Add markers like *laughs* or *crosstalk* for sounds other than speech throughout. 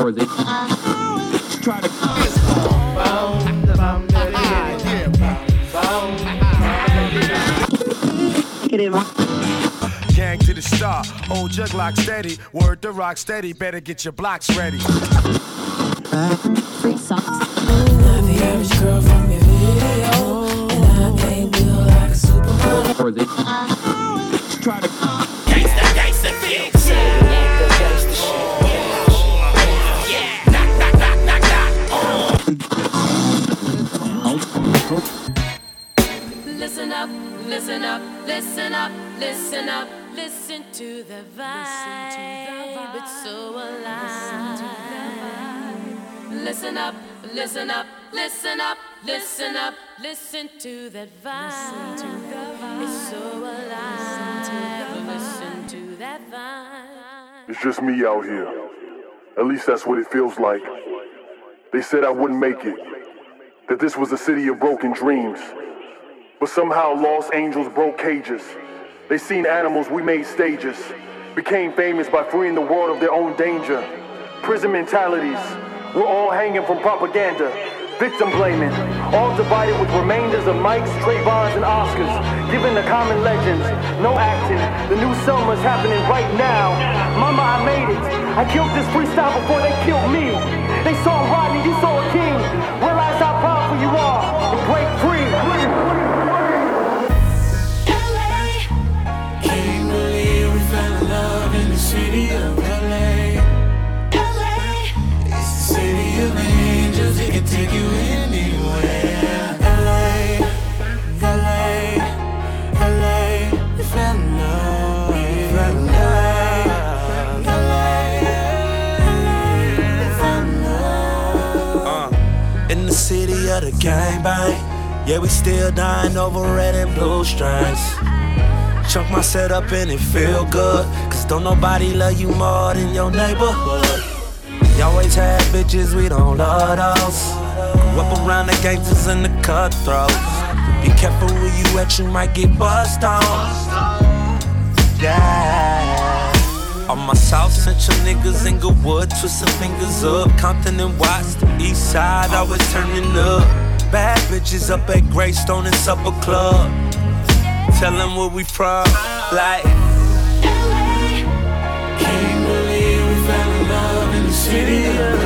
Try to Gang to the star, old jug lock steady, word to rock steady, better get your blocks ready. Free socks. Not the average girl from your video, and I ain't built like a supermodel. try to listen up, listen up, listen up, listen to the vibe. It's so alive. Listen up, listen up, listen up, listen up, listen to that vibe. It's so alive. Listen to that vibe. It's just me out here. At least that's what it feels like. They said I wouldn't make it, that this was a city of broken dreams. But somehow lost angels broke cages. They seen animals, we made stages. Became famous by freeing the world of their own danger. Prison mentalities, we're all hanging from propaganda. Victim blaming, all divided with remainders of Mikes, Trayvons, and Oscars. Given the common legends, no acting. The new Selma's happening right now. Mama, I made it. I killed this freestyle before they killed me. They saw in the city of the gangbang. Yeah, we still dying over red and blue strings. Chunk my setup and it feel good. Cause don't nobody love you more than your neighborhood. You always had bitches, we don't love those. Up around the gangsters and the cutthroats. Be careful where you at, you might get bust on. Yeah. All my South Central niggas, in Inglewood, twisting fingers up. Compton and Watts, the east side, always turning up. Bad bitches up at Greystone and Supper Club. Tell them where we from, like. Can't believe we fell in love in the city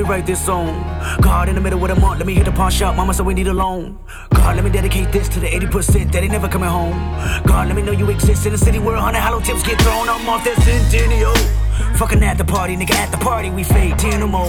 me write this song. God, in the middle of the month, let me hit the pawn shop. Mama said we need a loan. God, let me dedicate this to the 80% that ain't never coming home. God, let me know you exist in a city where 100 hollow tips get thrown. I'm off that centennial. Fucking at the party, nigga, at the party, we fade 10 or more.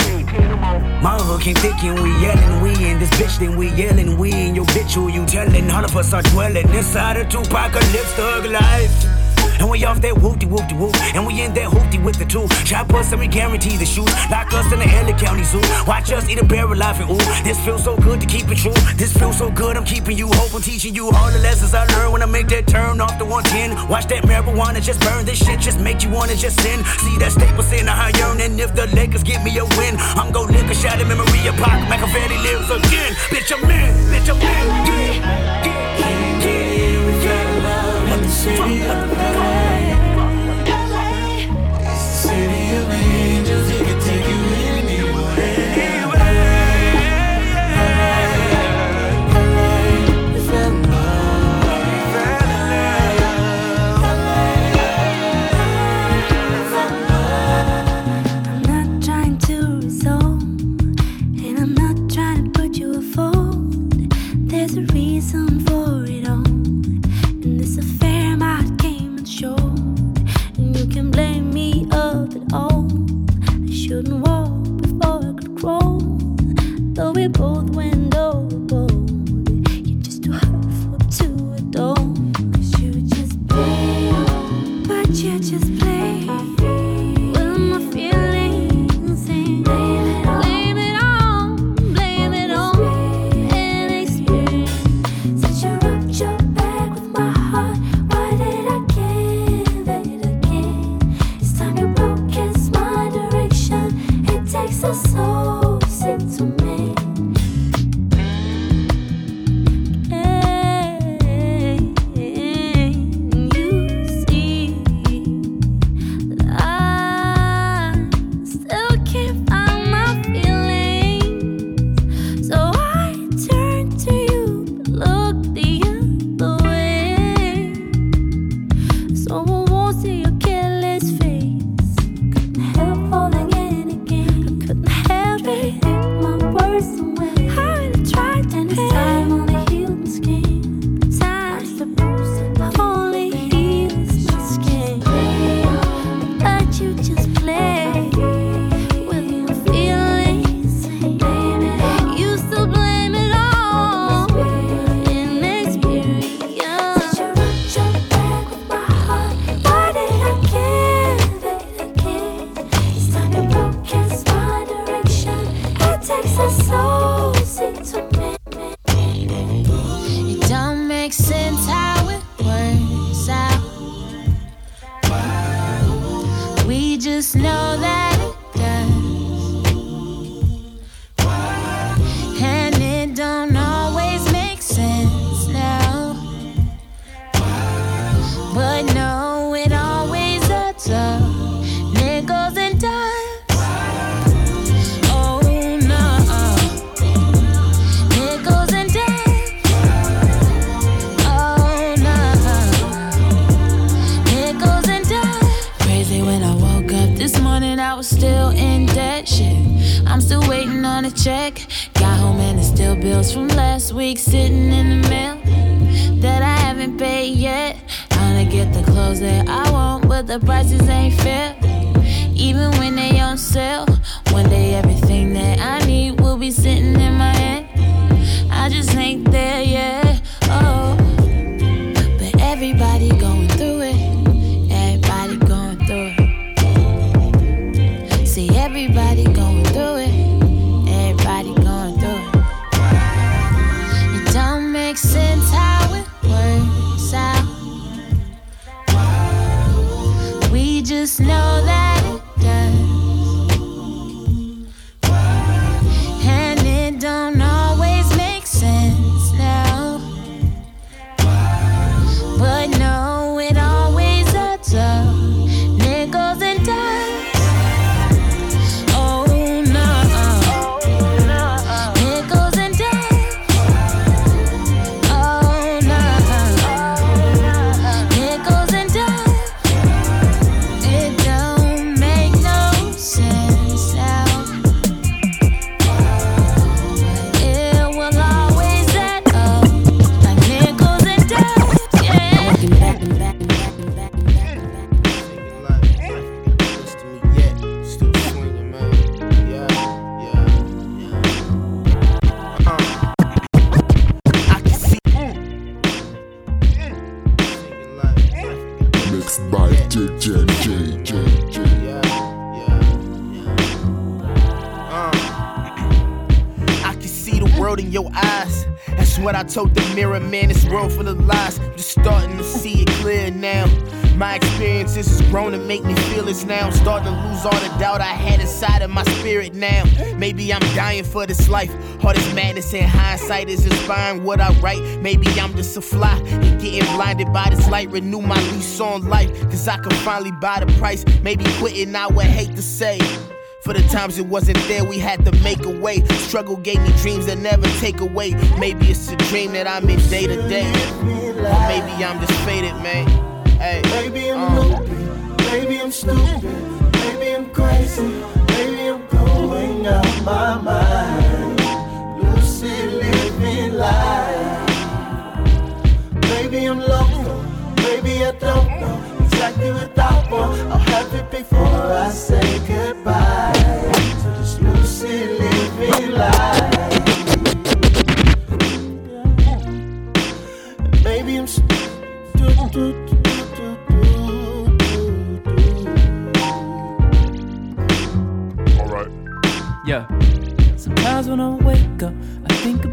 My hood came thick and we yelling, we in this bitch, then we yelling, we in your bitch, who you telling? All of us are dwelling inside a two-apocalypse thug life. And we off that whoopty whoopty whoop. And we in that hoopty with the two. Chop us and we guarantee the shoot. Lock us in the LA County Zoo. Watch us eat a barrel life and ooh. This feels so good to keep it true. This feels so good, I'm keeping you hope. I'm teaching you all the lessons I learned when I make that turn off the 110. Watch that marijuana just burn. This shit just make you wanna just sin. See that staple sin, I yearn. And if the Lakers give me a win, I'm gon' lick a shot of memory of Pac. Machiavelli lives again. Bitch, I'm in. Bitch, I'm in. Yeah. Yeah. Yeah. We fell in love in the I told the mirror man this world full of lies. I'm just starting to see it clear now. My experiences has grown to make me feel this now. I'm starting to lose all the doubt I had inside of my spirit now. Maybe I'm dying for this life. All this madness and hindsight is inspiring what I write. Maybe I'm just a fly and getting blinded by this light. Renew my lease on life, cause I can finally buy the price. Maybe quitting I would hate to say. For the times it wasn't there, we had to make a way. Struggle gave me dreams that never take away. Maybe it's a dream that I'm in day to day. Or maybe I'm just faded, man. Hey, maybe I'm um. loopy, maybe I'm stupid, maybe I'm crazy, maybe I'm going out my mind. Lucid living life. Maybe I'm local, maybe I don't know exactly what. I'll have it before I say goodbye to this lucid living life. Maybe I'm. Do. Yeah. Sometimes when I wake up, I think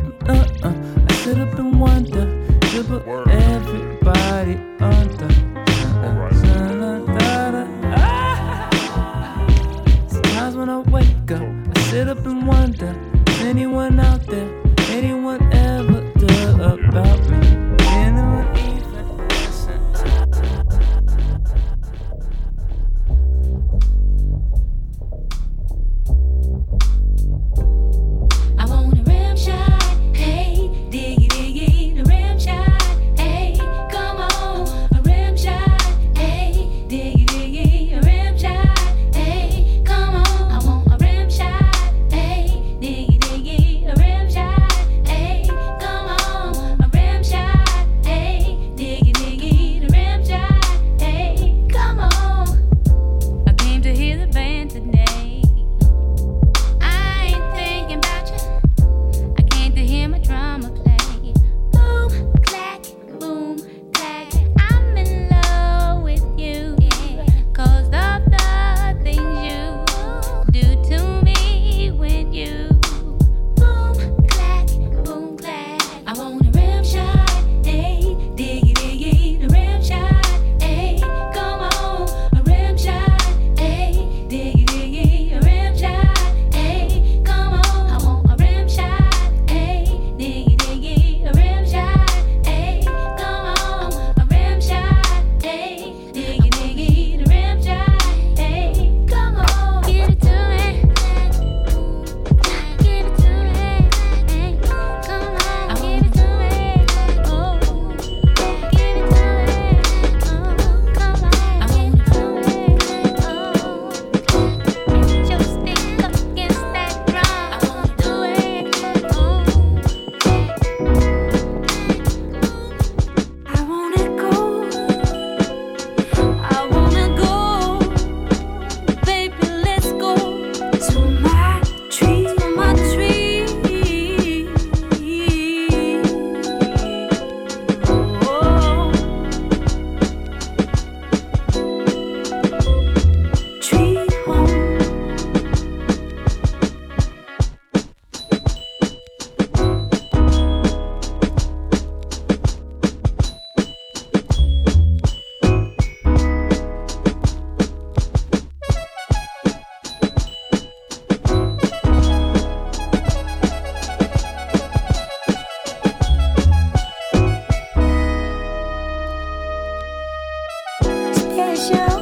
show.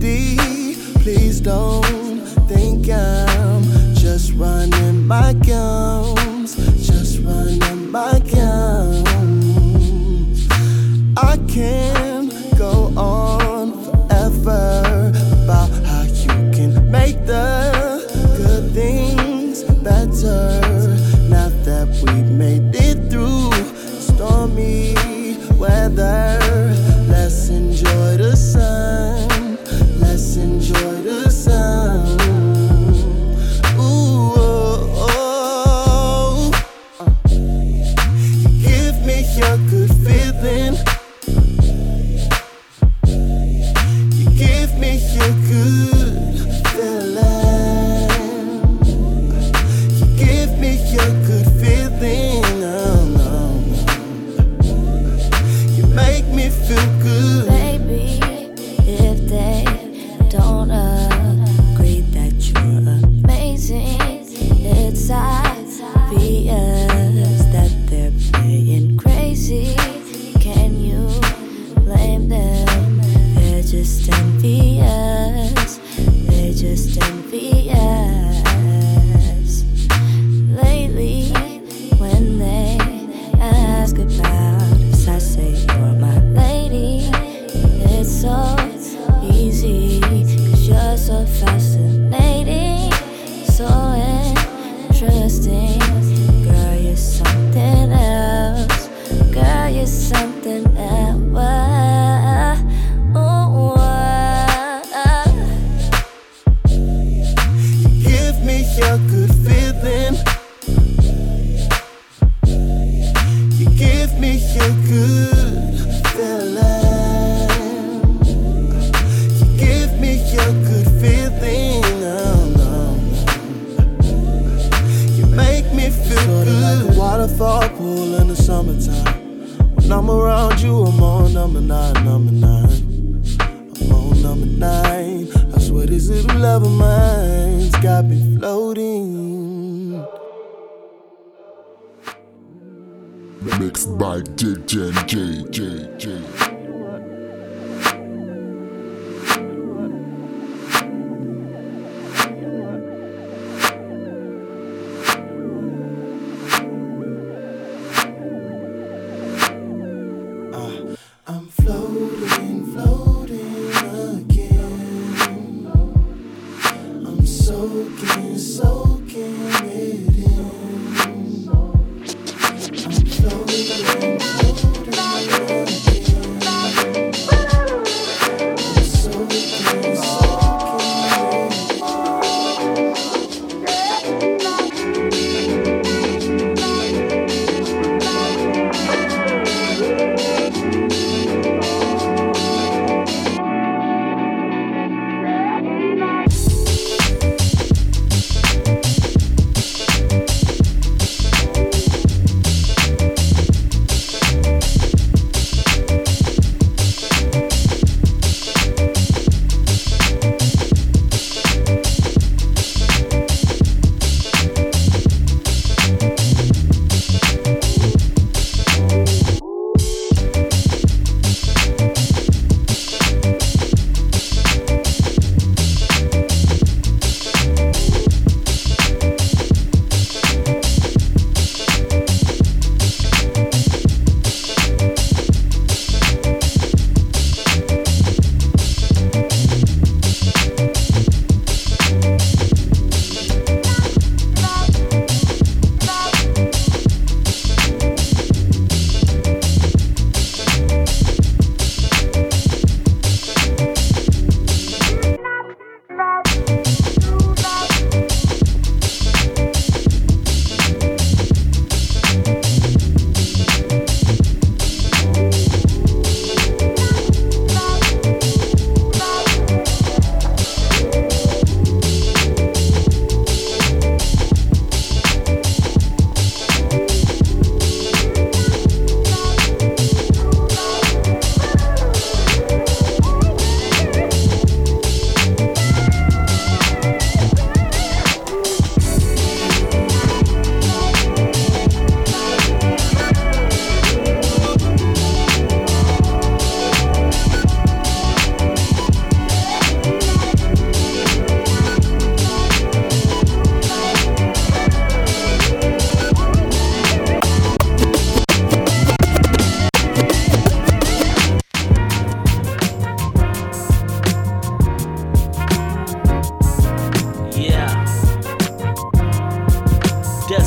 Please don't think I'm just running my gums, just running my gums. I can't.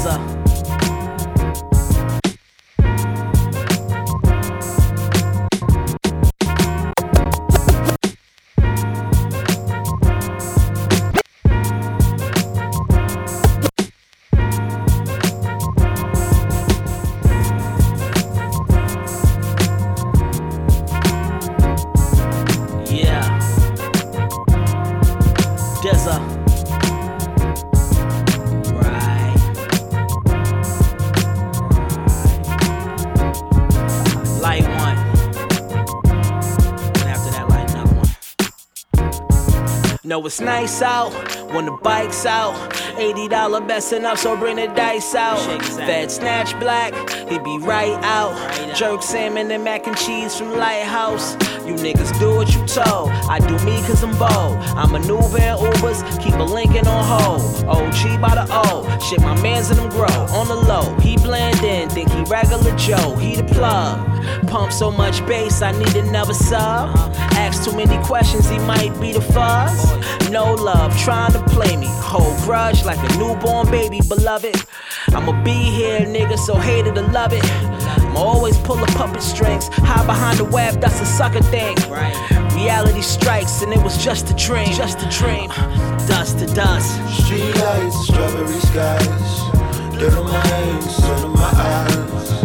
DZA. No, it's nice out when the bike's out. $80 best enough, so bring the dice out. Fed snatch black, he be right out. Jerk salmon and mac and cheese from Lighthouse. You niggas do what you told. I do me cause I'm bold. I'm a new in Ubers, keep a Lincoln on hold. OG by the O. Shit, my mans and them grow. On the low, he blend in, think he regular Joe. He the plug. Pump so much bass, I need another sub. Ask too many questions, he might be the fuzz. No love, trying to play me. Hold grudge like a newborn baby, beloved. I'ma be here, nigga, so hate it or love it. I'ma always pull the puppet strings. Hide behind the web, that's a sucker thing. Reality strikes, and it was just a dream. Just a dream. Dust to dust. Street lights, strawberry skies. Dirt on my hands, sun on my eyes.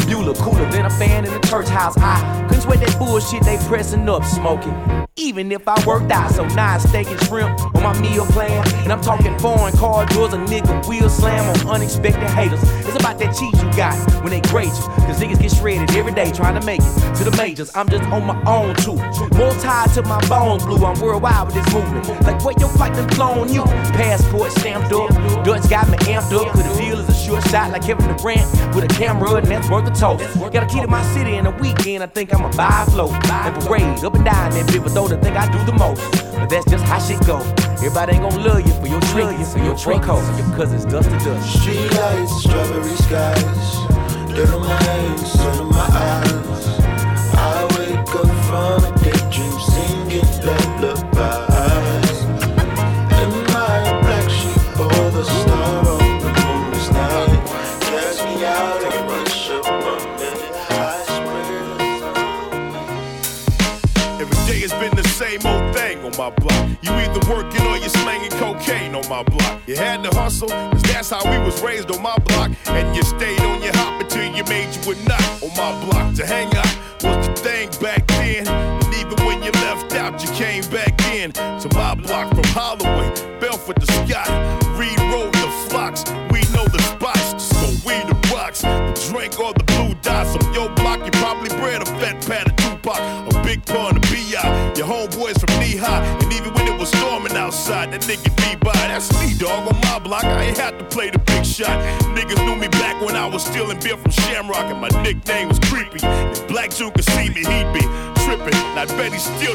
Bueller cooler than a fan in the church house. I couldn't sweat that bullshit they pressing up, smoking. Even if I worked out, so now steak and shrimp on my meal plan. And I'm talking foreign car doors, a nigga wheel slam on unexpected haters. It's about that cheese you got when they grade you. Cause niggas get shredded every day trying to make it to the majors. I'm just on my own too. More tied to my bones blue. I'm worldwide with this movement. Like where your flight done flown you. Passport stamped up. Dutch got me amped up. Cause the is a shot like Kevin Durant with a camera and that's worth a toast. Got a key to my city in a weekend. I think I'ma buy a float and parade up and down that. But though to think I do the most. But that's just how shit go. Everybody ain't gonna love you for your trinkets, for your trinkos, cause it's dust to dust. Street lights, strawberry skies,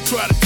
still try to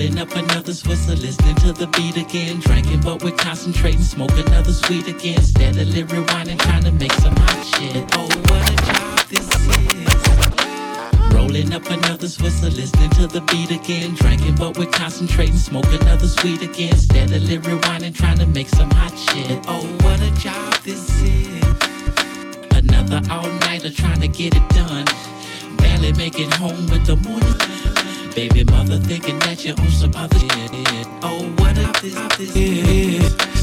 Rolling up another Swisher, listening to the beat again. Drinking, but we're concentrating, smoke another sweet again. Steadily rewinding, trying to make some hot shit. Oh, what a job this is. Rolling up another Swisher, listening to the beat again. Drinking, but we're concentrating, smoke another sweet again. Steadily rewinding, trying to make some hot shit. Oh, what a job this is. Another all nighter trying to get it done. Barely make it home with the morning. Baby mother thinking that you're on some other shit. Oh, what a this, this is.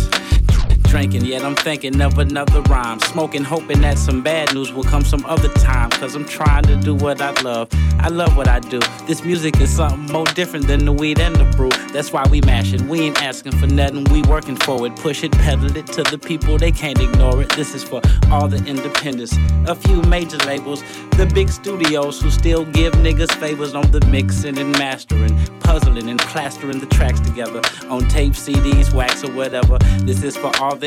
Drinking, yet I'm thinking of another rhyme. Smoking, hoping that some bad news will come some other time. Cause I'm trying to do what I love. I love what I do. This music is something more different than the weed and the brew. That's why we mash it. We ain't asking for nothing, we working for it. Push it, pedal it to the people, they can't ignore it. This is for all the independents. A few major labels, the big studios who still give niggas favors on the mixing and mastering, puzzling and plastering the tracks together on tape, CDs, wax, or whatever. This is for all the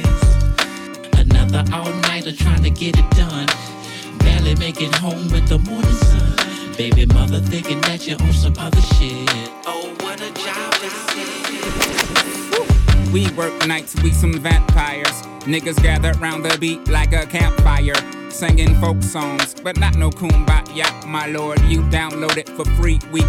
Another all nighter trying to get it done. Barely make it home with the morning sun. Baby mother thinking that you're on some other shit. Oh, what a job this is. We work nights, we some vampires. Niggas gather round the beat like a campfire. Singing folk songs, but not no kumbaya, my lord. You download it for free. We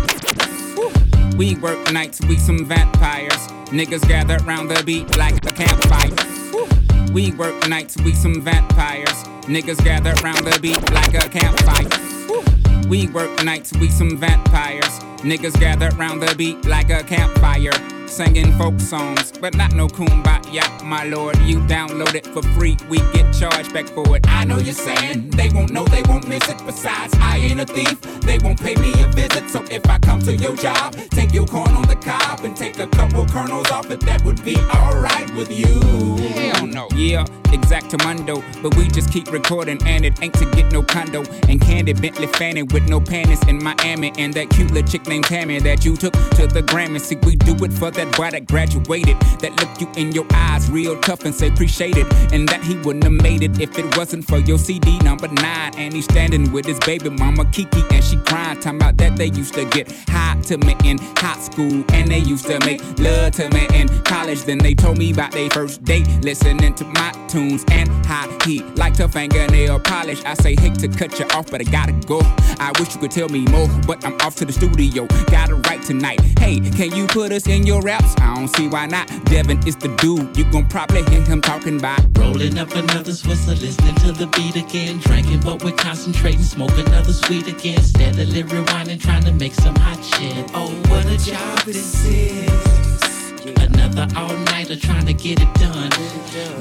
we work nights, we some vampires. Niggas gather round the beat like a campfire. We work nights, we some vampires. Niggas gather round the beat like a campfire. We work nights, we some vampires. Niggas gather round the beat like a campfire. Singing folk songs, but not no kumbaya, my lord. You download it for free, we get charged back for it. I know you're saying they won't know, they won't miss it. Besides, I ain't a thief, they won't pay me a visit. So if I come to your job, take your corn on the cob and take a couple kernels off it, that would be alright with you. Hell no. Yeah, exactamundo, but we just keep recording and it ain't to get no condo. And Candy Bentley Fanning with no panties in Miami, and that cute little chick named Tammy that you took to the Grammy. See, we do it for that boy that graduated, that look you in your eyes real tough and say appreciate it, and that he wouldn't have made it if it wasn't for your CD number nine. And he's standing with his baby mama Kiki, and she crying, talking about that they used to get high to me in high school, and they used to make love to me in college. Then they told me about their first date, listening to my tunes and how he liked her fingernail polish. I say, hate to cut you off, but I gotta go. I wish you could tell me more, but I'm off to the studio. Gotta write tonight. Hey, can you put us in your raps? I don't see why not. Devin is the dude. You gon' probably hear him talking about Rolling up another Swisher, listening to the beat again. Drinking, but we're concentrating, smoke another sweet again. Steadily rewinding, trying to make some hot shit. Oh, what a job this is. Another all nighter trying to get it done.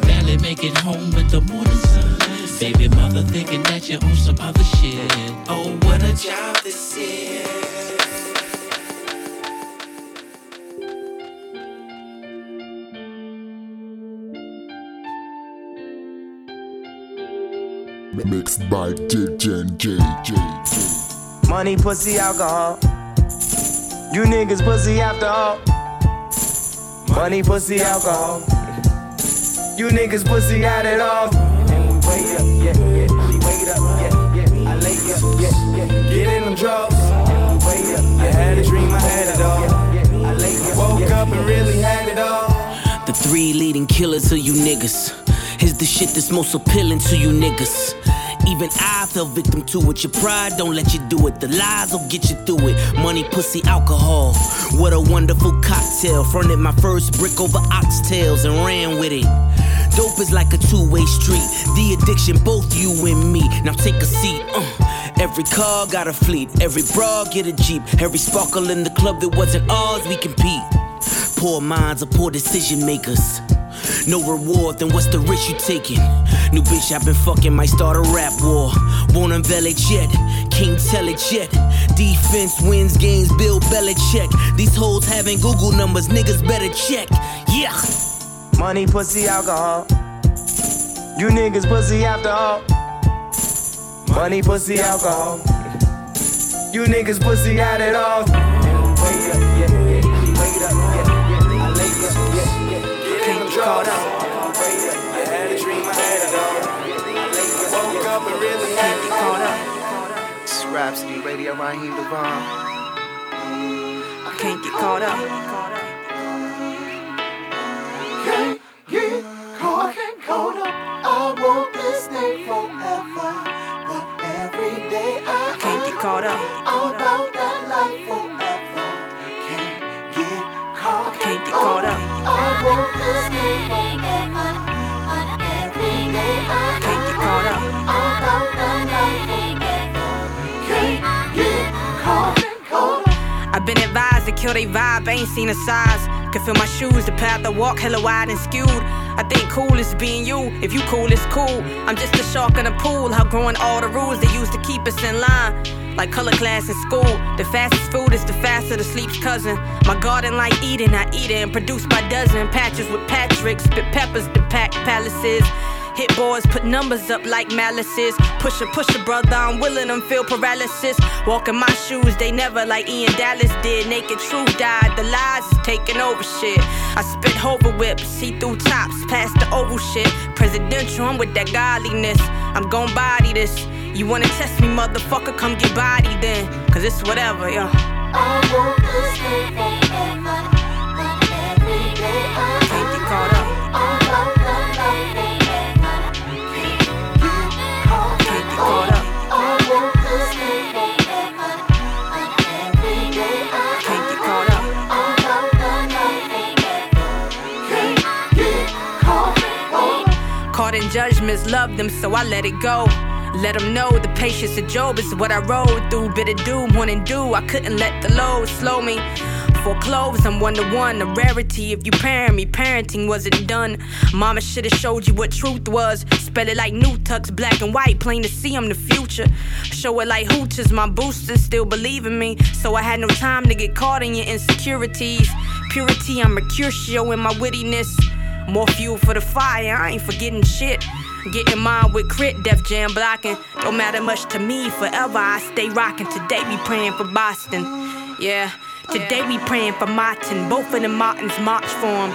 Barely make it home with the morning sun. Baby mother thinking that you're on some other shit. Oh, what a job this is. Mixed by DJ JJ. Money, pussy, alcohol. You niggas pussy after all. Money, pussy, alcohol. You niggas pussy got it all. And we wait up, yeah, yeah. We wait up, yeah, yeah. I lay up, yeah, yeah. Get in them drugs. And we wait up. I had a dream, I had it all. I lay up, woke up and really had it all. The three leading killers of you niggas is the shit that's most appealing to you niggas. Even I fell victim to it. Your pride don't let you do it. The lies will get you through it. Money, pussy, alcohol. What a wonderful cocktail. Fronted my first brick over oxtails and ran with it. Dope is like a two-way street. The addiction, both you and me. Now take a seat. Uh. Every car got a fleet. Every bra get a jeep. Every sparkle in the club that wasn't ours, we compete. Poor minds are poor decision makers. No reward, then what's the risk you taking? New bitch I've been fucking might start a rap war. Won't unveil it yet, can't tell it yet. Defense wins games, Bill Belichick. These hoes having Google numbers, niggas better check. Yeah. Money, pussy, alcohol. You niggas pussy after all. Money, pussy, alcohol. You niggas pussy got it all. Get in them drugs. Wait up, I had a dream, I had it all. I up, woke up and really had it all. It's Rapsody Radio, Raheem DeVaughn. I can't get caught up. Can't get caught, can't caught up. I want been advised to kill they vibe, ain't seen a size. Can feel my shoes, the path I walk hella wide and skewed. I think cool is being you. If you cool, it's cool. I'm just a shark in a pool, outgrowing all the rules they used to keep us in line. Like color class in school. The fastest food is the faster the sleep's cousin. My garden like Eden, I eat it and produce by dozen. Patches with Patrick, spit peppers to pack palaces. Hit boys, put numbers up like malices. Push a push a brother, I'm willing them feel paralysis. Walk in my shoes, they never like Ian Dallas did. Naked truth died, the lies is taking over shit. I spit hover whips, see through tops, past the oval shit. Presidential, I'm with that godliness. I'm gon' body this. You wanna test me, motherfucker? Come get body then. Cause it's whatever, yo. Can't get caught up. Caught in judgments, love them, so I let it go. Let them know the patience of Job is what I rode through. Bitter doom, one and do. I couldn't let the load slow me. For clothes, I'm one to one, a rarity. If you parent me, parenting wasn't done. Mama should've showed you what truth was. Spell it like new tux, black and white, plain to see I'm the future. Show it like hooches, my boosters still believe in me. So I had no time to get caught in your insecurities. Purity, I'm Mercutio in my wittiness. More fuel for the fire, I ain't forgetting shit. Getting mine with crit, Def Jam blocking. Don't matter much to me, forever I stay rocking. Today we praying for Boston. Yeah, today we praying for Martin. Both of the Martins march for him.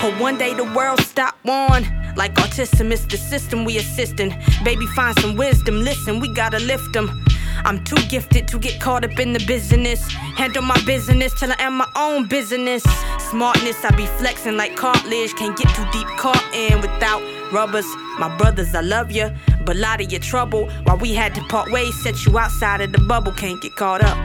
Hope one day the world stop on. Like autism, it's the system we assisting. Baby, find some wisdom. Listen, we gotta lift them. I'm too gifted to get caught up in the business. Handle my business till I am my own business. Smartness, I be flexing like cartilage. Can't get too deep caught in without rubbers. My brothers, I love ya, but a lot of your trouble. While we had to part ways, set you outside of the bubble. Can't get caught up.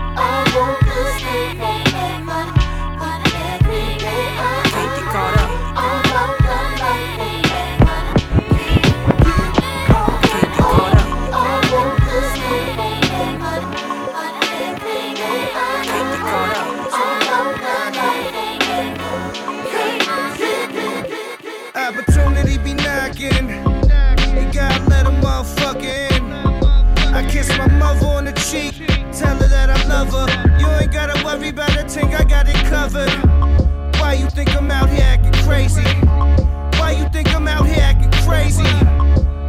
Covered. Why you think I'm out here acting crazy? Why you think I'm out here acting crazy?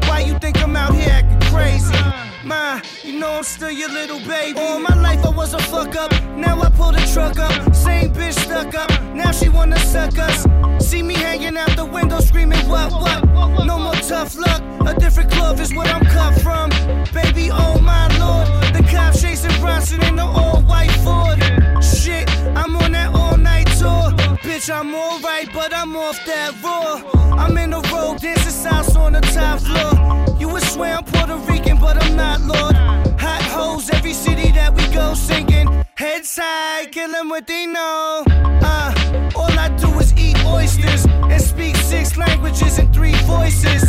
Why you think I'm out here acting crazy? Ma, you know I'm still your little baby. All my life I was a fuck up. Now I pull the truck up. Same bitch stuck up. Now she wanna suck us. See me hanging out the window screaming, what, what? No more tough luck. A different club is what I'm cut from. Baby, oh my lord. The cops chasing Bronson in the all white Ford. Shit, I'm on tour. Bitch, I'm alright, but I'm off that raw. I'm in the road, dancing sauce on the top floor. You would swear I'm Puerto Rican, but I'm not, Lord. Hot hoes, every city that we go singing. Heads high, kill 'em what they know. Uh, all I do is eat oysters and speak six languages and three voices.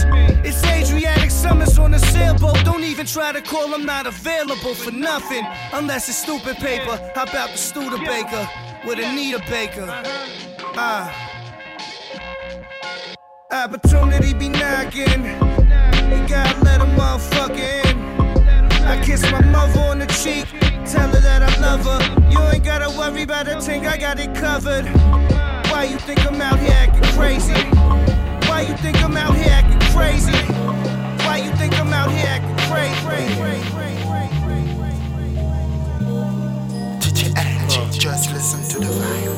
It's Adriatic summers on a sailboat. Don't even try to call, I'm not available for nothing. Unless it's stupid paper. How about the Studebaker with Anita Baker? Uh, opportunity be knocking. You gotta let a motherfucker in. I kiss my mother on the cheek, tell her that I love her. You ain't gotta worry about a thing, I got it covered. Why you think I'm out here acting crazy? Why you think I'm out here acting crazy? Why you think I'm out here acting crazy? Just listen to the vibe.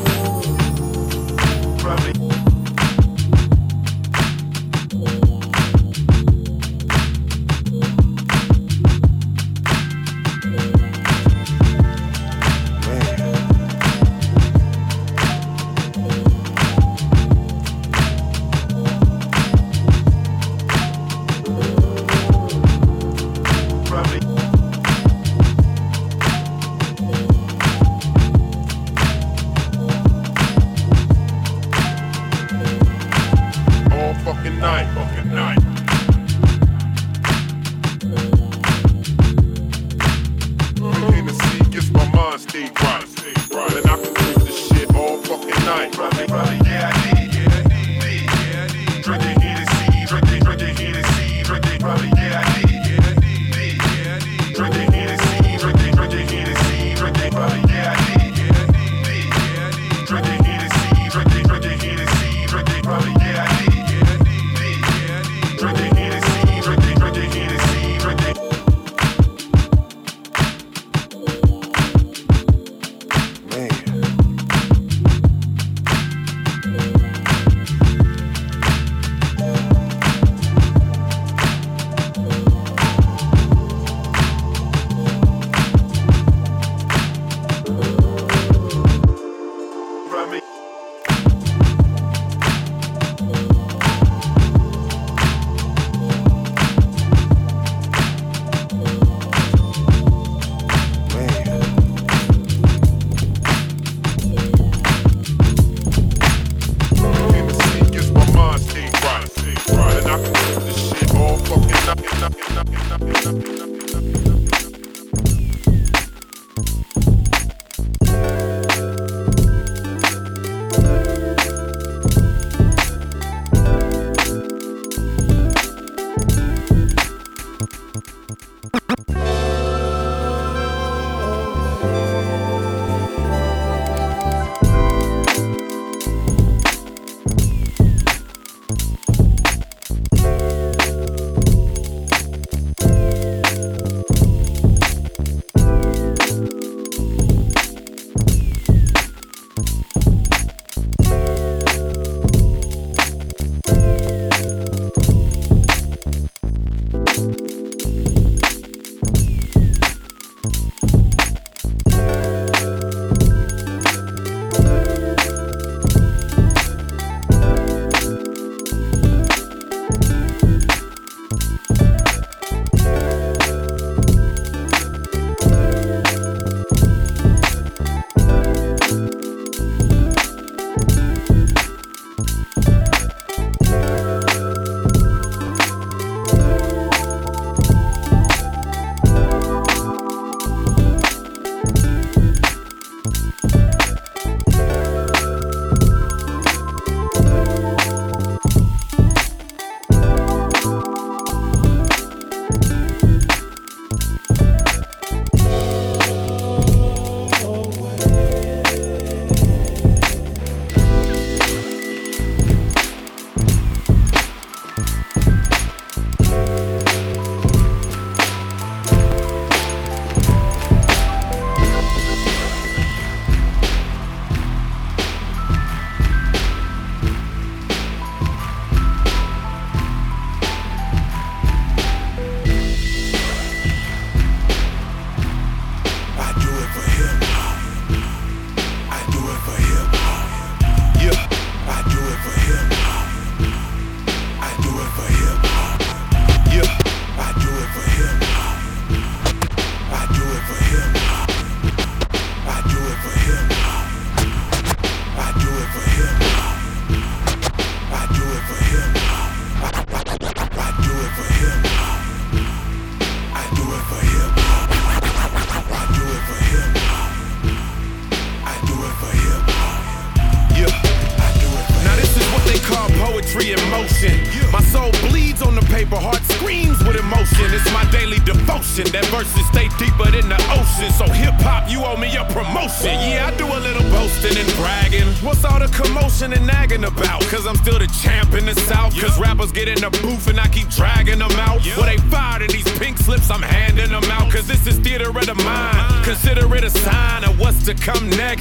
In the booth and I keep dragging them out. Well, they fired in these pink slips, I'm handing them out. Cause this is theater of the mind. Consider it a sign of what's to come next.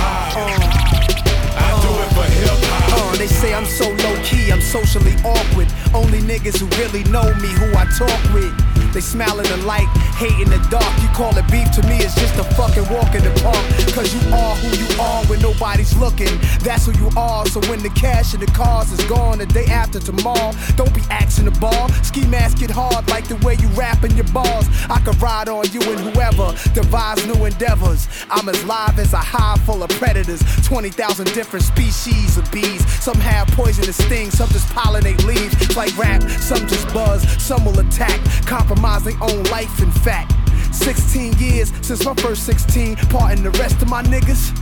Hop. Uh, they say I'm so low key, I'm socially awkward. Only niggas who really know me, who I talk with. They smile in the light, hate in the dark. You call it beef to me, it's just a fucking walk in the park. Cause you are who you are when nobody's looking. That's who you are. So when the cash and the cars is gone the day after tomorrow, don't be axing the ball. Ski mask it hard like the way you rapping your balls. I could ride on you and whoever devise new endeavors. I'm as live as a hive full of predators. 20,000 different species of bees. Some have poisonous stings, some just pollinate leaves. Like rap, some just buzz, some will attack. Compromise their own life, in fact. 16 years since my first 16, parting the rest of my niggas.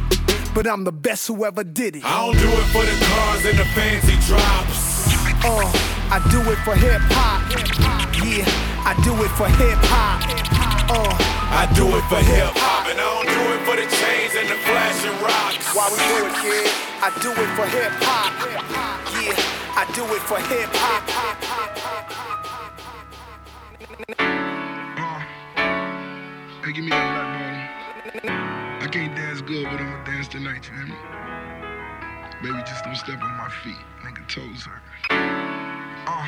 But I'm the best who ever did it. I don't do it for the cars and the fancy drops. Uh, I do it for hip hop. Yeah, I do it for hip hop. Uh, I do it for hip hop, and I don't do it for the chains and the flashing rocks. Why we do it, kid? I do it for hip hop. Yeah, I I do it for hip hop. Hey, give me that black bottle. I can't dance good, but I'ma dance tonight, you hear me? Baby, just don't step on my feet. Nigga toes hurt. Uh.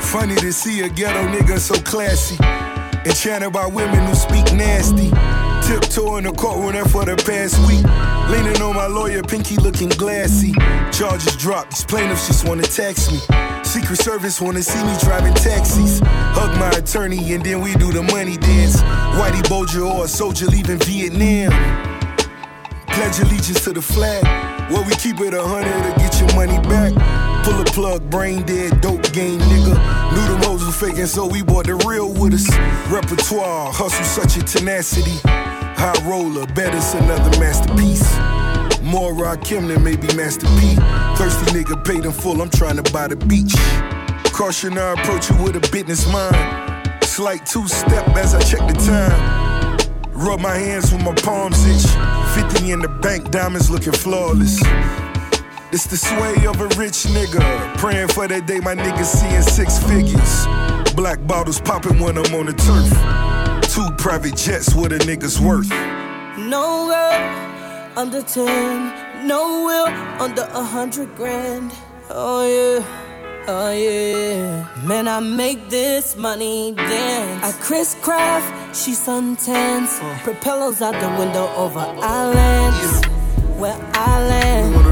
Funny to see a ghetto nigga so classy. Enchanted by women who speak nasty. Tiptoe in the courtroom for the past week. Leaning on my lawyer, pinky looking glassy. Charges dropped, these plaintiffs just wanna tax me. Secret Service wanna see me driving taxis. Hug my attorney and then we do the money dance. Whitey Bulger or a soldier leaving Vietnam. Pledge allegiance to the flag. Where we keep it a hundred to get your money back. Pull a plug, brain dead, dope game, nigga. Knew them hoes was faking, so we bought the real with us. Repertoire, hustle, such a tenacity. High roller, better's another masterpiece. More Rakim than maybe Master P. Thirsty nigga paid in full, I'm trying to buy the beach. Caution, I approach you with a business mind. Slight two step as I check the time. Rub my hands when my palms itch. 50 in the bank, diamonds looking flawless. It's the sway of a rich nigga. Praying for that day my niggas seeing six figures. Black bottles popping when I'm on the turf. Two private jets, what a nigga's worth. No girl under 10, no will under a hundred grand. Oh yeah, oh yeah. Man, I make this money dance. I Chris Craft, she suntans. Uh. Propellers out the window over islands. Where I land.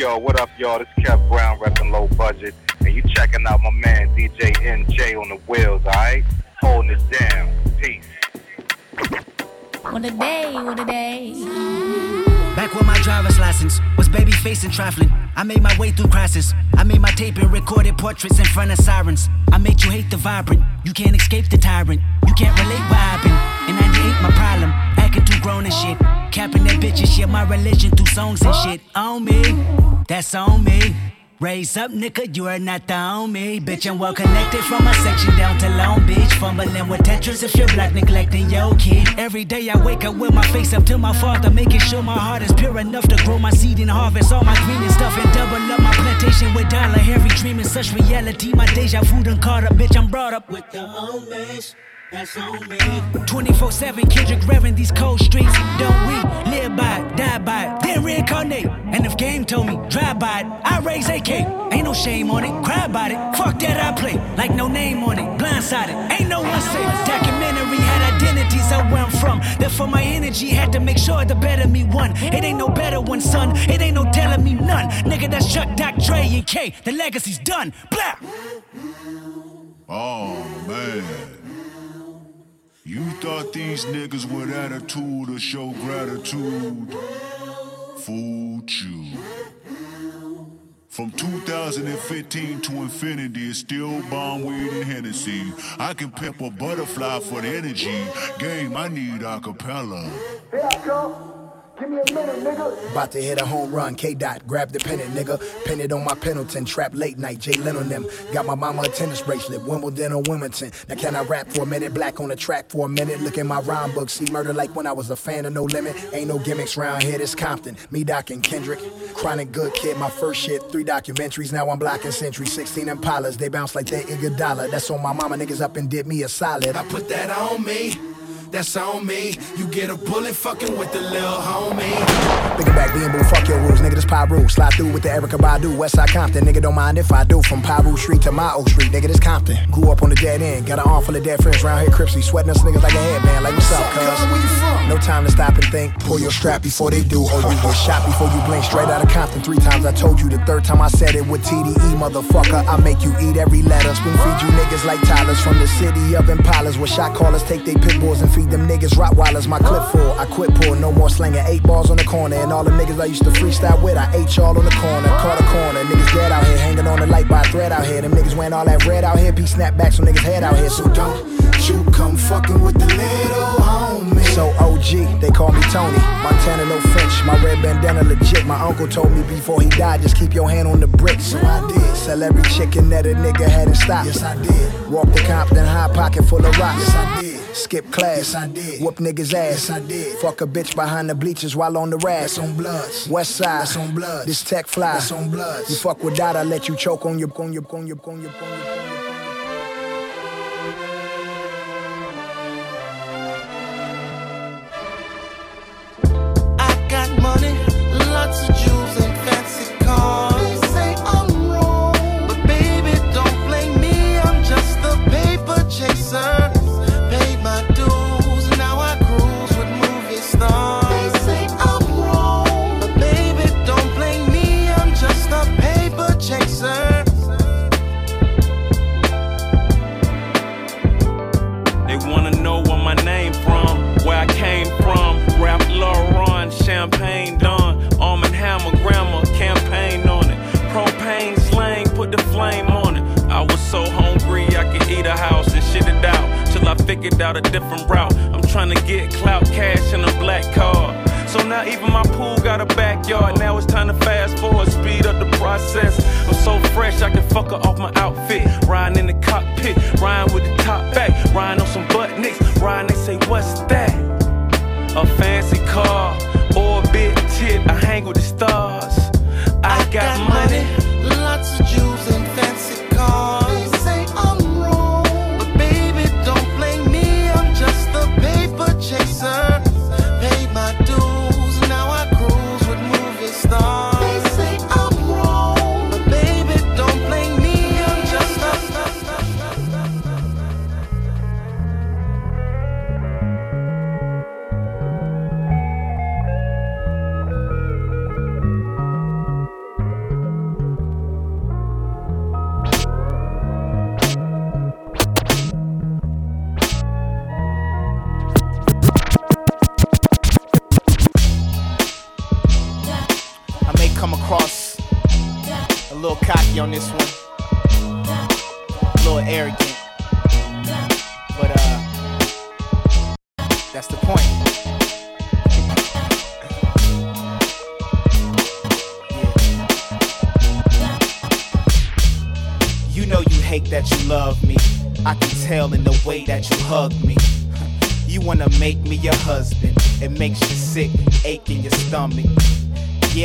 Yo, yo, what up, y'all? This is Kev Brown repping low budget. And you checking out my man DJ NJ on the wheels, alright? Holding it down. Peace. What a day, what a day. Back when my driver's license was baby facing trifling. I made my way through crisis. I made my tape and recorded portraits in front of sirens. I made you hate the vibrant. You can't escape the tyrant. You can't relate what I've been. In 98, my problem. Acting too grown and shit. Capping that bitch and shit. My religion through songs and shit. On me. That's on me. Raise up, nigga, you are not the homie. Bitch, I'm well connected from my section down to Long Beach. Fumbling with Tetris if you're black, neglecting your kid. Every day I wake up with my face up to my father, making sure my heart is pure enough to grow my seed and harvest all my green and stuff and double up my plantation with dollar. Every dream dreaming, such reality. My deja vu done caught up, bitch, I'm brought up with the homies. That's on me. 24 7, Kendrick revving these cold streets. Don't we live by it, die by it, then reincarnate? And if game told me, drive by it, I raise AK. Ain't no shame on it, cry about it. Fuck that, I play. Like no name on it, blindsided. Ain't no one safe. Documentary had identities of where I'm from. Therefore, my energy had to make sure the better me won. It ain't no better one, son. It ain't no telling me none. Nigga, that's Chuck, Doc, Dre, and K. The legacy's done. Blah. Oh man. You thought these niggas with attitude to show gratitude? Fooled you. From 2015 to infinity, it's still bomb weed and Hennessy. I can pimp a butterfly for the energy. Game, I need acapella. Here I come. Give me a minute, nigga. About to hit a home run, K Dot, grab the pennant, nigga. Pin it on my Pendleton, trap late night, Jay Lynn on them. Got my mama a tennis bracelet, Wimbledon or Wilmington. Now can I rap for a minute, black on the track for a minute? Look my rhyme book, see murder like when I was a fan of No Limit. Ain't no gimmicks round here, this Compton. Me, Doc, and Kendrick. Chronic good kid, my first shit, three documentaries. Now I'm blocking Century, 16 Impalas. They bounce like they Iguodala. That's on my mama, niggas up and did me a solid. I put that on me. That's on me. You get a bullet fucking with the little homie. Thinking back, being boo, fuck your rules, nigga. This Piru. Slide through with the Erykah Badu, Westside Compton. Nigga, don't mind if I do. From Piru Street to my Oak Street, nigga, this Compton. Grew up on the dead end. Got an arm full of dead friends round here, Cripsy. Sweating us niggas like a headband. Like, what's up, cuz? No time to stop and think. Pull your strap before they do. Or you get shot before you blink. Straight out of Compton. Three times I told you. The third time I said it with TDE, motherfucker. I make you eat every letter. Spoon feed you niggas like Tyler's from the city of Impalas. Where shot callers take they pit bulls and feed them niggas Rottweilers. My clip full. I quit pull. No more slinging eight balls on the corner. And all the niggas I used to freestyle with, I ate y'all on the corner. Caught a corner. Niggas dead out here. Hanging on the light by a thread out here. Them niggas wearing all that red out here. P snapbacks on niggas head out here. So don't you come fucking with the little homie. So OG, they call me Tony. Montana, no French. My red bandana legit. My uncle told me before he died, just keep your hand on the brick. So I did. Sell every chicken that a nigga had in stock. Yes, I did. Walk the Compton, high pocket full of rocks. Yes, I did. Skip class. Yes, I did. Whoop niggas ass. Yes, I did. Fuck a bitch behind the bleachers while on the rack. That's on bloods. West side. That's on bloods. This tech fly. That's on bloods. You fuck with that, I let you choke on your, on your, on your, on your, on your. Figured out a different route. I'm trying to get clout cash in a black car. So now even my pool got a backyard. Now it's time to fast forward, speed up the process. I'm so fresh, I can fuck her off my outfit. Riding in the cockpit, riding with the top back, riding on some butt nicks. Riding, they say, What's that? A fancy car or a big tit. I hang with the stars. I, got, money.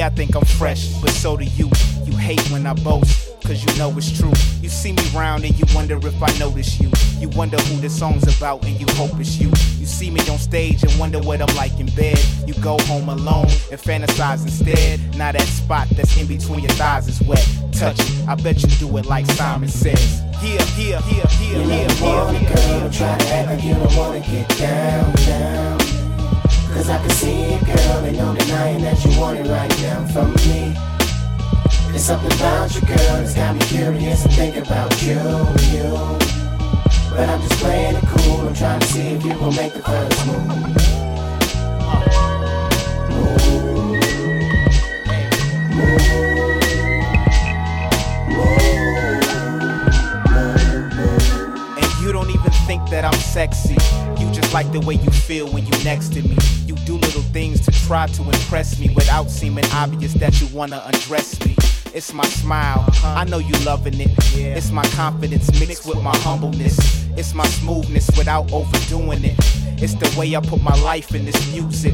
I think I'm fresh, but so do you. You hate when I boast, cause you know it's true. You see me round and you wonder if I notice you. You wonder who the song's about and you hope it's you. You see me on stage and wonder what I'm like in bed. You go home alone and fantasize instead. Now that spot that's in between your thighs is wet. Touch it, I bet you do it like Simon says. Here, here, here, here, here, here, here. girl, try to act like you don't wanna get down, down. Cause I can see it, girl, and no denying that you want it right now from me. There's something about you, girl, that's got me curious and think about you, you. But I'm just playing it cool, I'm trying to see if you gon' make the first move. And you don't even think that I'm sexy. Like the way you feel when you next to me. You do little things to try to impress me without seeming obvious that you wanna undress me. It's my smile, I know you loving it. It's my confidence mixed with my humbleness. It's my smoothness without overdoing it. It's the way I put my life in this music.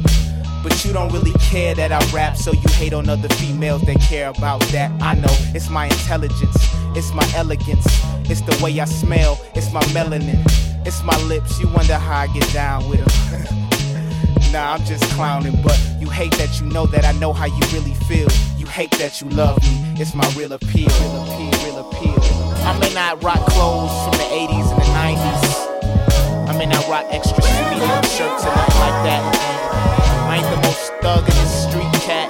But you don't really care that I rap, so you hate on other females that care about that. I know it's my intelligence, it's my elegance, it's the way I smell, it's my melanin, it's my lips. You wonder how I get down with them. *laughs* nah, I'm just clowning, but you hate that you know that I know how you really feel. You hate that you love me, it's my real appeal, real appeal, real appeal. I may not rock clothes from the 80s and the 90s. I may not rock extra medium shirts and nothing like that. I ain't the most thug in this street cat,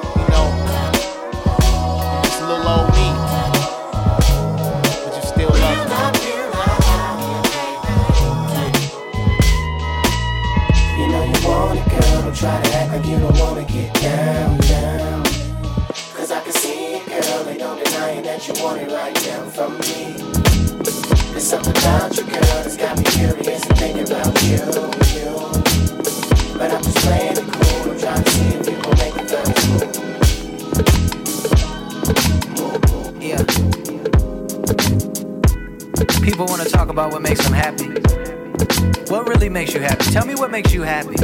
you happy.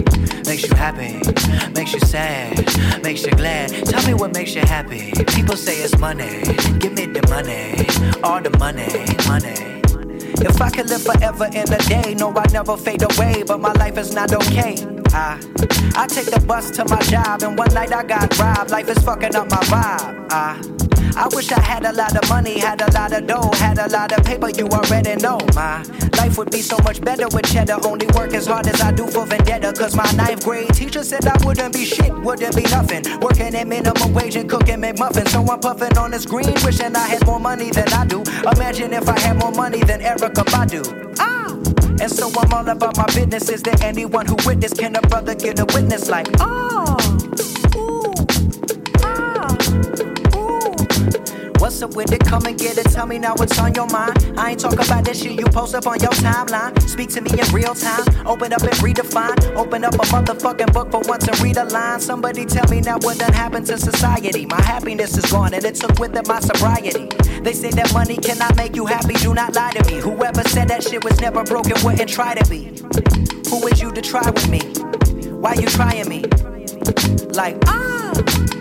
Makes you happy, makes you sad, makes you glad. Tell me what makes you happy. People say it's money. Give me the money, all the money, money. If I could live forever in a day, no, I'd never fade away, but my life is not okay. I, I take the bus to my job, and one night I got robbed. Life is fucking up my vibe. I, I wish I had a lot of money, had a lot of dough, had a lot of paper. You already know my life would be so much better with cheddar. Only work as hard as I do for vendetta. Cause my ninth grade teacher said I wouldn't be shit, wouldn't be nothing. Working at minimum wage and cooking McMuffins. So I'm puffing on this green, wishing I had more money than I do. Imagine if I had more money than Erykah Badu. Ah! And so I'm all about my business. Is there anyone who witnessed? Can a brother get a witness like, oh? What's up with it? Come and get it. Tell me now what's on your mind. I ain't talking about that shit you post up on your timeline. Speak to me in real time. Open up and redefine. Open up a motherfucking book for once and read a line. Somebody tell me now what done happened to society. My happiness is gone and it took with it my sobriety. They say that money cannot make you happy. Do not lie to me. Whoever said that shit was never broken wouldn't try to be. Who is you to try with me? Why you trying me? Like, ah.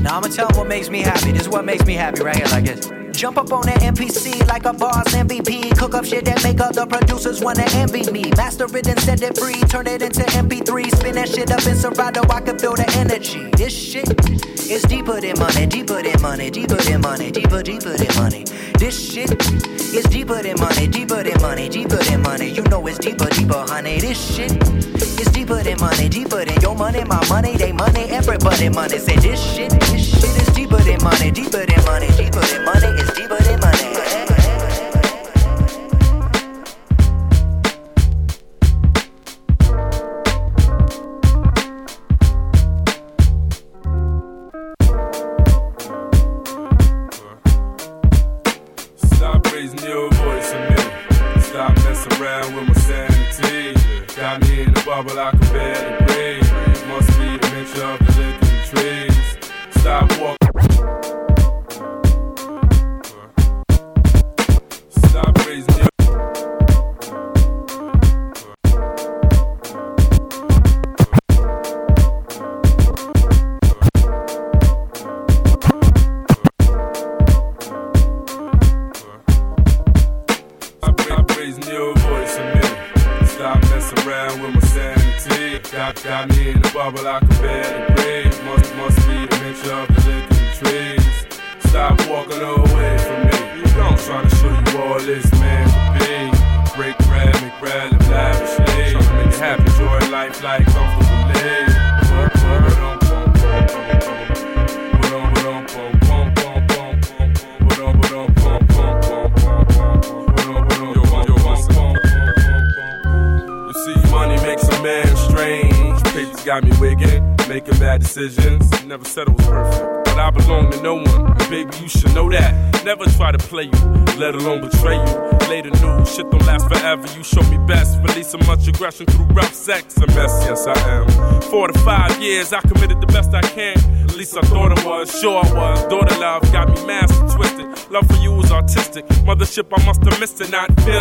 Now I'ma tell them what makes me happy. This is what makes me happy right here, like this. Jump up on that MPC like a boss MVP. Cook up shit that make other producers wanna envy me. Master it and set it free. Turn it into MP3. Spin that shit up in Serato. I can feel the energy. This shit is deeper than money, deeper than money, deeper than money, deeper, deeper than money. This shit is deeper than money, deeper than money, deeper than money. You know it's deeper, deeper, honey. This shit is deeper than money, deeper than your money, my money, they money, everybody money. Say this shit, this shit is deeper than money, deeper than money, deeper than money, it's deeper than money. I must have missed it, not feeling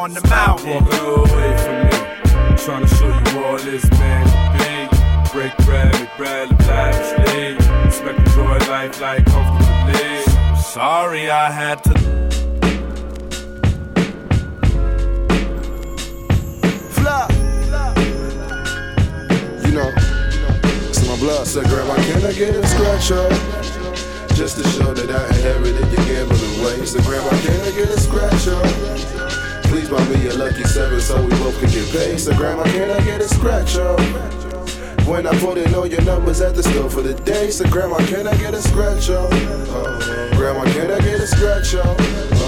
on the mountain. Walking away from me. Trying to show you all this man can be. break bread, make bread, live lavishly. Expect enjoy life like comfortably. Sorry I had to. Flop. You know, it's my blood. Said, Grandma, can I get a scratch up? Just to show that I inherited your gambling ways. Said, Grandma, can I get a scratch up? Please buy me a lucky seven so we both can get paid. So Grandma, can I get a scratch up? When I put in all your numbers at the store for the day, so Grandma, can I get a scratch up? Grandma, can I get a scratch up?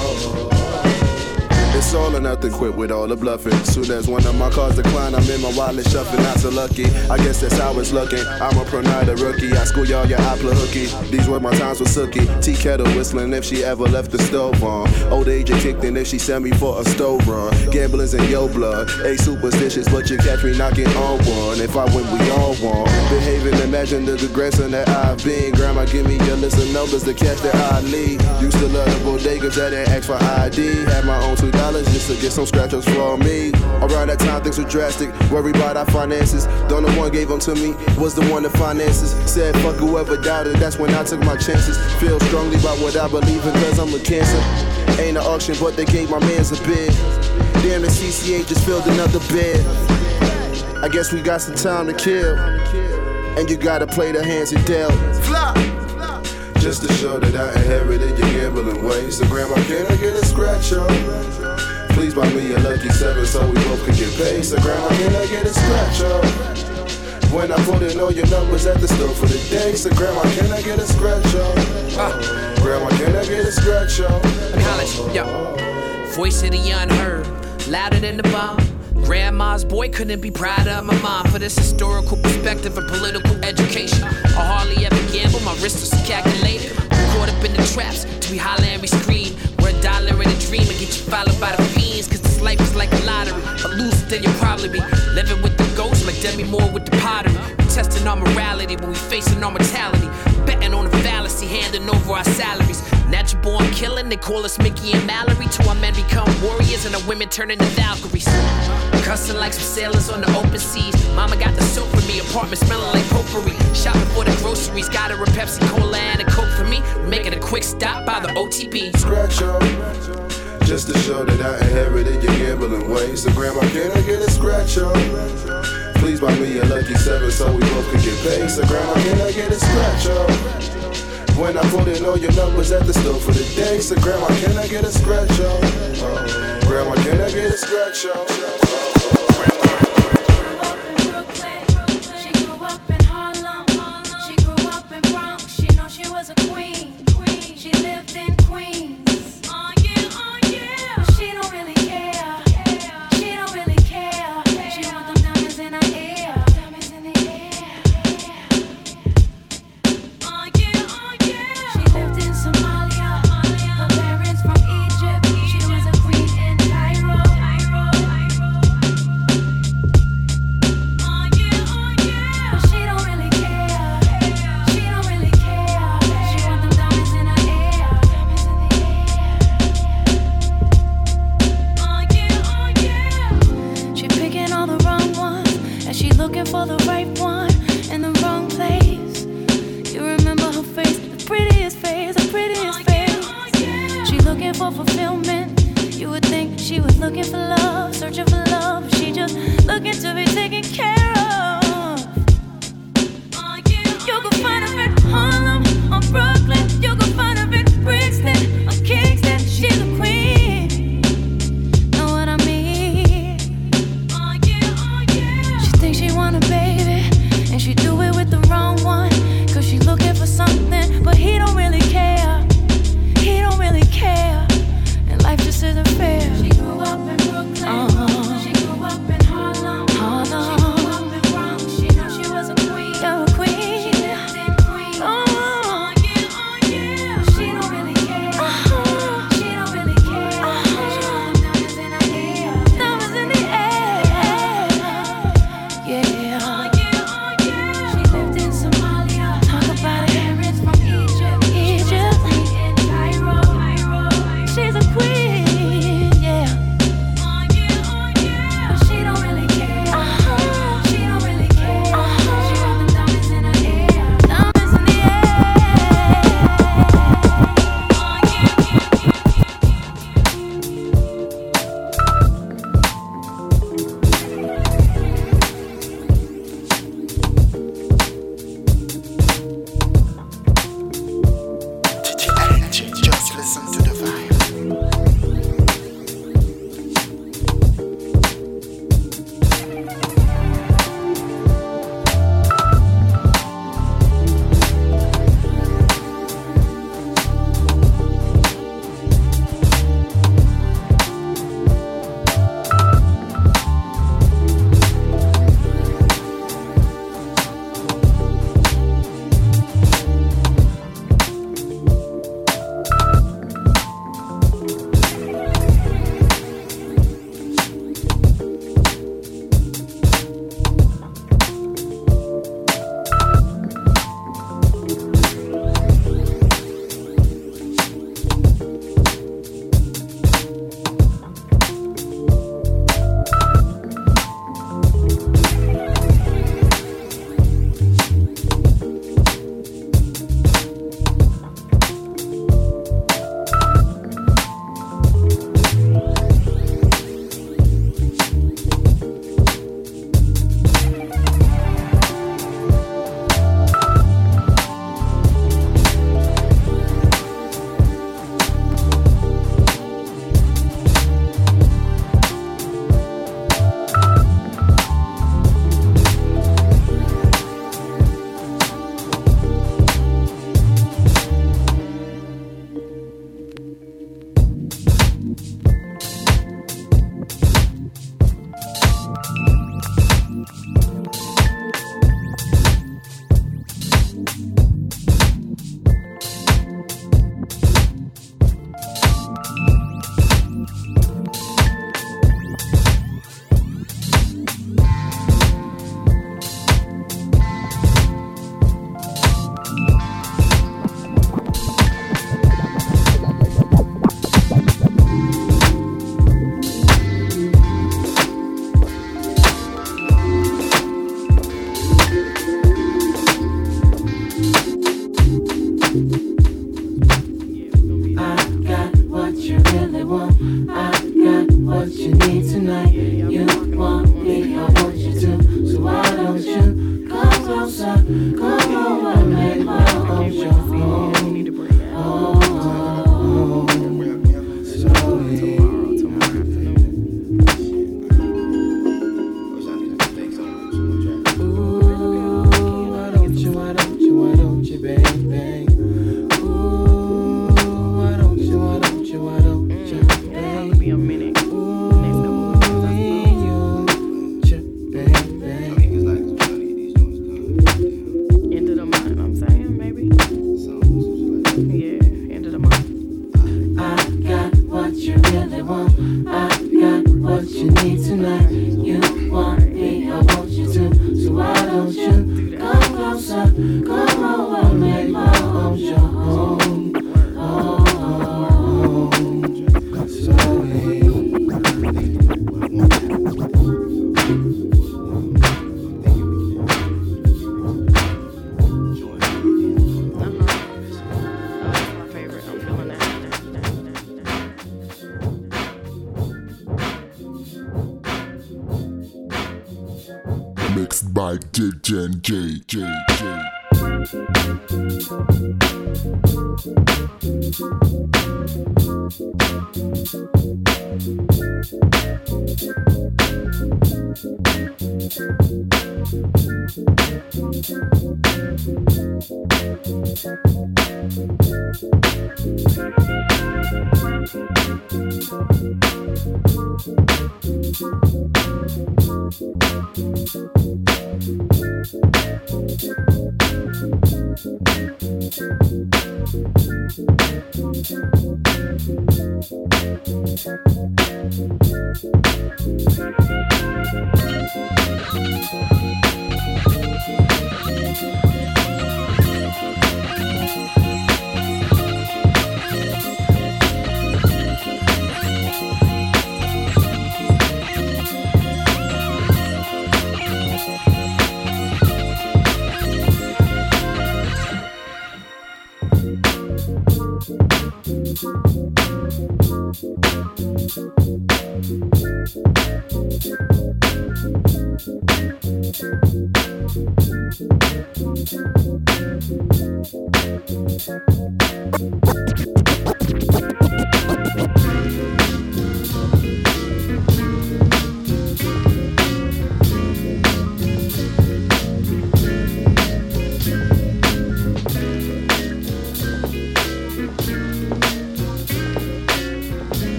All or nothing, quit with all the bluffing. Soon as one of my cars decline, I'm in my wallet shuffling, not so lucky. I guess that's how it's looking. I'm a pro nighter rookie. I school y'all, your Apple hooky. These were my times with Sookie. Tea kettle whistling if she ever left the stove on. Old age and kicked in if she sent me for a stove run. Gambling's in your blood. Ain't superstitious, but you catch me knocking on one. If I win, we all won. Behaving, imagine the progression that I've been. Grandma, give me your list of numbers to catch that I lead. Used to love the bodegas that ain't ask for ID. Had my own two dollars just to get some scratchers for me. Around that time, things were drastic. Worried about our finances. Don't know one gave them to me, was the one that finances. Said, fuck whoever doubted, that's when I took my chances. Feel strongly about what I believe in, cause I'm a cancer. Ain't an auction, but they gave my mans a bid. Damn, the CCA just filled another bed. I guess we got some time to kill. And you gotta play the hands you dealt. Flop! Just to show that I inherited your gambling ways. So, Grandma, can I get a scratch up? Please buy me a lucky seven so we both can get paid. So, Grandma, can I get a scratch up? When I put in all your numbers at the store for the day. So, Grandma, can I get a scratch up? Uh, Grandma, can I get a scratch up? College, yo. Voice of the unheard, louder than the bomb. Grandma's boy couldn't be prouder of my mom for this historical perspective and political education. I hardly ever gamble, my wrist was calculated. Caught up in the traps to be holler and we scream. We're a dollar in a dream and get you followed by the fiends. Cause this life is like a lottery. But lose it, then you'll probably be living with the ghosts like Demi Moore with the pottery. We're testing our morality, but we facing our mortality. Betting on a fallacy, handing over our salaries. Natural born killing, they call us Mickey and Mallory. Two our men become warriors and our women turn into Valkyries. Cussing like some sailors on the open seas. Mama got the soap for me, apartment smelling like potpourri. Shopping for the groceries, got her a Pepsi Cola and a Coke for me. We're making a quick stop by the OTB. Scratch up. Just to show that I inherited your gambling ways. So, Grandma, can I get a scratch up? Please buy me a lucky seven so we both can get paid. So, Grandma, can I get a scratch up? When I put in all your numbers at the store for the day. So, Grandma, can I get a scratch up? Uh, grandma, can I get a scratch up? Come over make my own your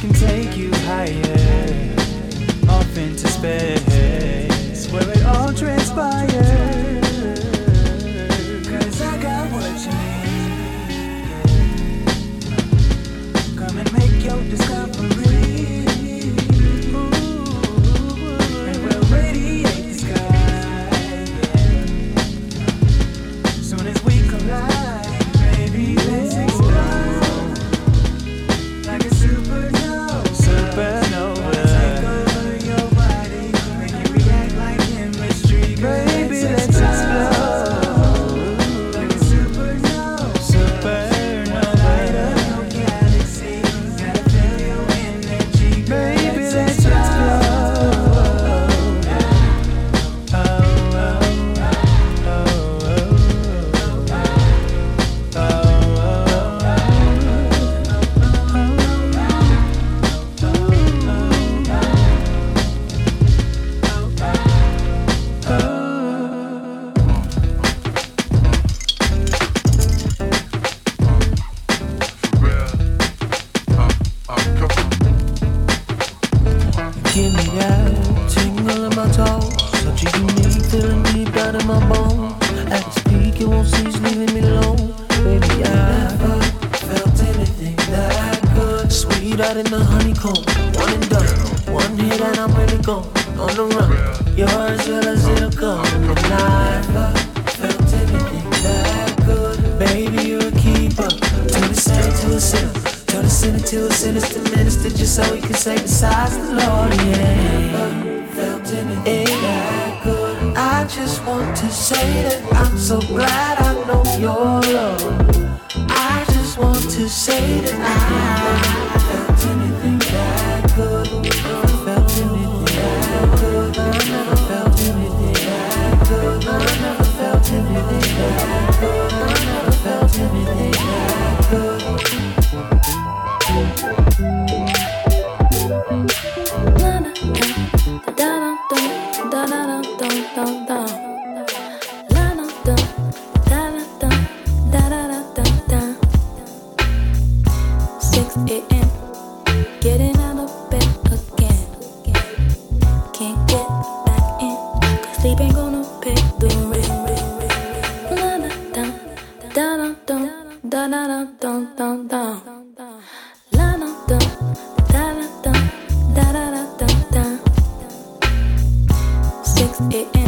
can take you higher, off into space. Six, eight, eight.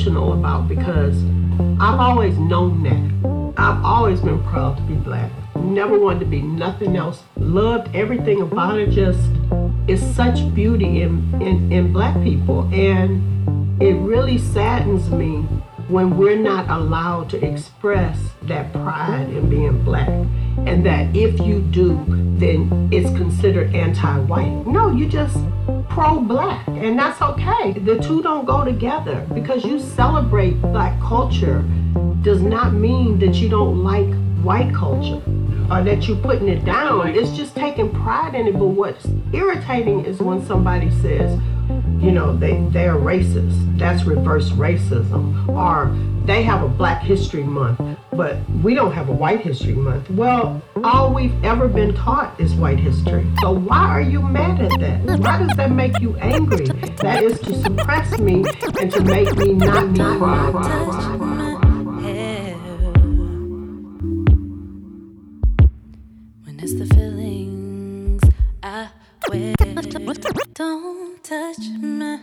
Emotional about because I've always known that. I've always been proud to be black. Never wanted to be nothing else. Loved everything about it. Just it's such beauty in, in, in black people. And it really saddens me when we're not allowed to express that pride in being black. And that if you do, then it's considered anti white. No, you just pro black. And that's okay. The two don't go together because you celebrate black culture does not mean that you don't like white culture or that you're putting it down. It's just taking pride in it. But what's irritating is when somebody says, you know, they, they're racist. That's reverse racism. Or they have a Black History Month, but we don't have a White History Month. Well, all we've ever been taught is white history. So why are you mad at that? Why does that make you angry? That is to suppress me and to make me not be. When it's the feelings I wear. Don't touch my